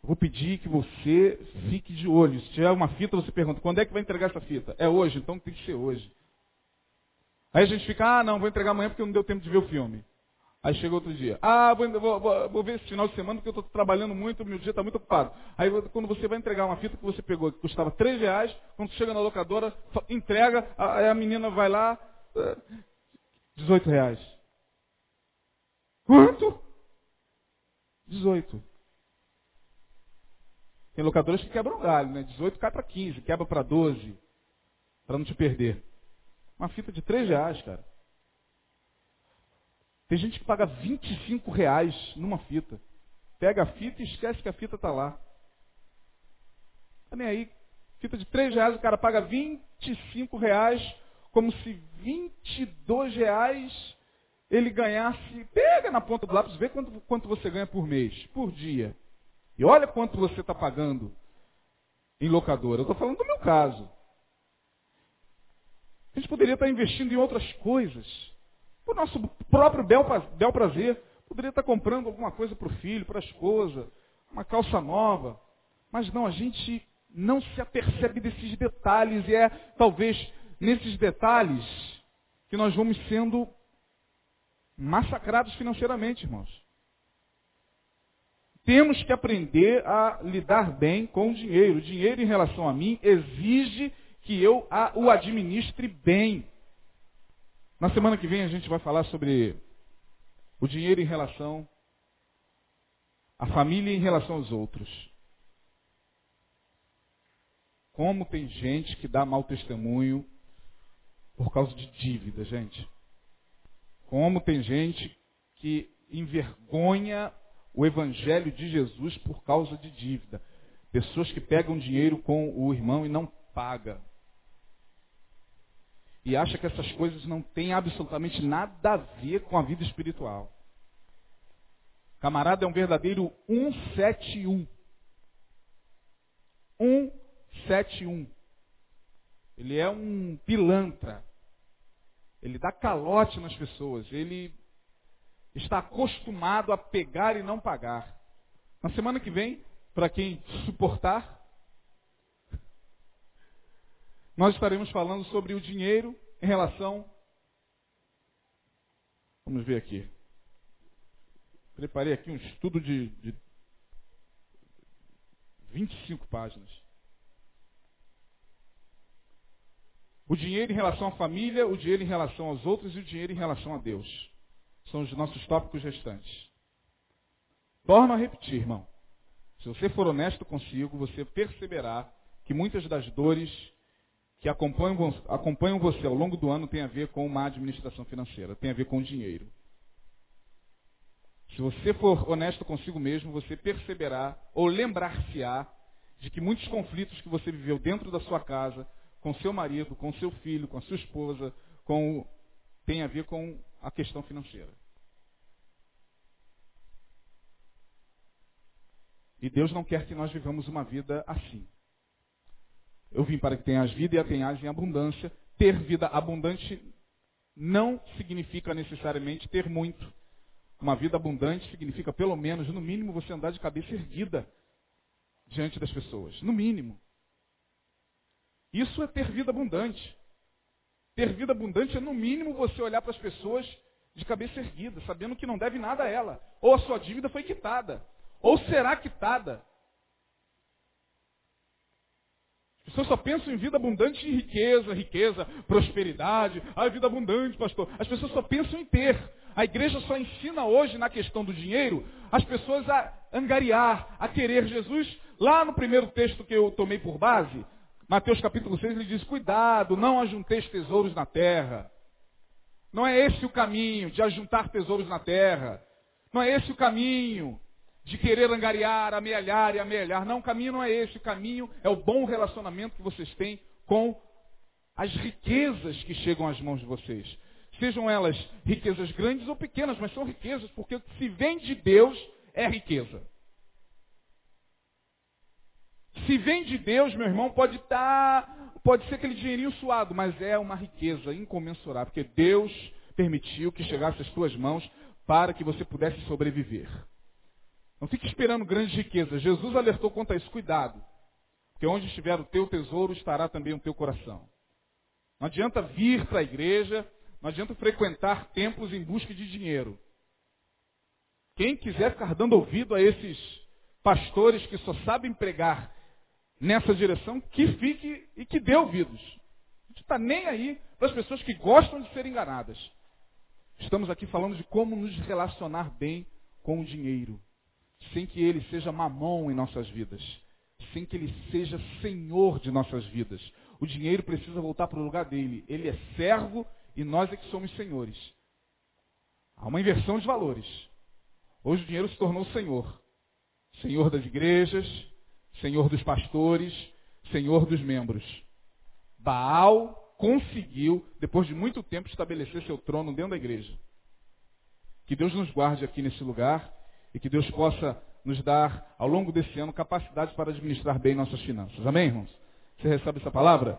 Vou pedir que você fique de olho. Se tiver uma fita, você pergunta, quando é que vai entregar essa fita? É hoje, então tem que ser hoje. Aí a gente fica, ah, não, vou entregar amanhã porque não deu tempo de ver o filme. Aí chega outro dia. Ah, vou, vou, vou ver esse final de semana porque eu estou trabalhando muito, meu dia está muito ocupado. Aí quando você vai entregar uma fita que você pegou, que custava 3 reais, quando chega na locadora, entrega, aí a menina vai lá, 18 reais. Quanto? 18. Tem locadoras que quebram galho, né? 18 cai para 15, quebra para 12, para não te perder. Uma fita de 3 reais, cara. Tem gente que paga 25 reais numa fita. Pega a fita e esquece que a fita está lá. Tá nem aí. Fita de 3 reais, o cara paga 25 reais, como se 22 reais ele ganhasse. Pega na ponta do lápis, vê quanto, quanto você ganha por mês, por dia. E olha quanto você está pagando em locadora. Eu estou falando do meu caso. A gente poderia estar investindo em outras coisas. O nosso próprio bel, bel prazer. Poderia estar comprando alguma coisa para o filho, para a esposa, uma calça nova. Mas não, a gente não se apercebe desses detalhes. E é talvez nesses detalhes que nós vamos sendo massacrados financeiramente, irmãos. temos que aprender a lidar bem com o dinheiro. O dinheiro em relação a mim exige que eu o administre bem. Na semana que vem a gente vai falar sobre o dinheiro em relação à família em relação aos outros. Como tem gente que dá mau testemunho por causa de dívida, gente. Como tem gente que envergonha o evangelho de Jesus por causa de dívida. Pessoas que pegam dinheiro com o irmão e não paga. E acha que essas coisas não têm absolutamente nada a ver com a vida espiritual. Camarada é um verdadeiro 171. 171. Ele é um pilantra. Ele dá calote nas pessoas. Ele está acostumado a pegar e não pagar. Na semana que vem, para quem suportar, nós estaremos falando sobre o dinheiro em relação. Vamos ver aqui. Preparei aqui um estudo de, de 25 páginas. O dinheiro em relação à família, o dinheiro em relação aos outros e o dinheiro em relação a Deus. São os nossos tópicos restantes. Torno a repetir, irmão. Se você for honesto consigo, você perceberá que muitas das dores que acompanham, acompanham você ao longo do ano têm a ver com uma administração financeira, tem a ver com dinheiro. Se você for honesto consigo mesmo, você perceberá ou lembrar-se-á de que muitos conflitos que você viveu dentro da sua casa com seu marido, com seu filho, com a sua esposa, com tem a ver com a questão financeira. E Deus não quer que nós vivamos uma vida assim. Eu vim para que tenhas vida e a tenhas em abundância. Ter vida abundante não significa necessariamente ter muito. Uma vida abundante significa, pelo menos, no mínimo, você andar de cabeça erguida diante das pessoas. No mínimo. Isso é ter vida abundante. Ter vida abundante é, no mínimo, você olhar para as pessoas de cabeça erguida, sabendo que não deve nada a ela. Ou a sua dívida foi quitada. Ou será quitada. As pessoas só pensam em vida abundante e riqueza, riqueza, prosperidade. Ah, vida abundante, pastor. As pessoas só pensam em ter. A igreja só ensina hoje, na questão do dinheiro, as pessoas a angariar, a querer Jesus. Lá no primeiro texto que eu tomei por base, Mateus capítulo 6, ele diz, cuidado, não ajunteis tesouros na terra. Não é esse o caminho de ajuntar tesouros na terra. Não é esse o caminho de querer angariar, amealhar e amealhar. Não, o caminho não é esse. O caminho é o bom relacionamento que vocês têm com as riquezas que chegam às mãos de vocês. Sejam elas riquezas grandes ou pequenas, mas são riquezas, porque o que se vem de Deus é riqueza. Se vem de Deus, meu irmão, pode estar, tá, pode ser aquele dinheirinho suado, mas é uma riqueza incomensurável, porque Deus permitiu que chegasse às tuas mãos para que você pudesse sobreviver. Não fique esperando grandes riquezas. Jesus alertou quanto a isso, cuidado. Porque onde estiver o teu tesouro, estará também o teu coração. Não adianta vir para a igreja, não adianta frequentar templos em busca de dinheiro. Quem quiser ficar dando ouvido a esses pastores que só sabem pregar nessa direção, que fique e que dê ouvidos. A gente está nem aí para as pessoas que gostam de ser enganadas. Estamos aqui falando de como nos relacionar bem com o dinheiro, sem que ele seja mamão em nossas vidas, sem que ele seja senhor de nossas vidas. O dinheiro precisa voltar para o lugar dele. Ele é servo e nós é que somos senhores. Há uma inversão de valores. Hoje o dinheiro se tornou senhor. Senhor das igrejas, senhor dos pastores, senhor dos membros. Baal conseguiu, depois de muito tempo, estabelecer seu trono dentro da igreja. Que Deus nos guarde aqui nesse lugar e que Deus possa nos dar, ao longo desse ano, capacidade para administrar bem nossas finanças. Amém, irmãos? Você recebe essa palavra?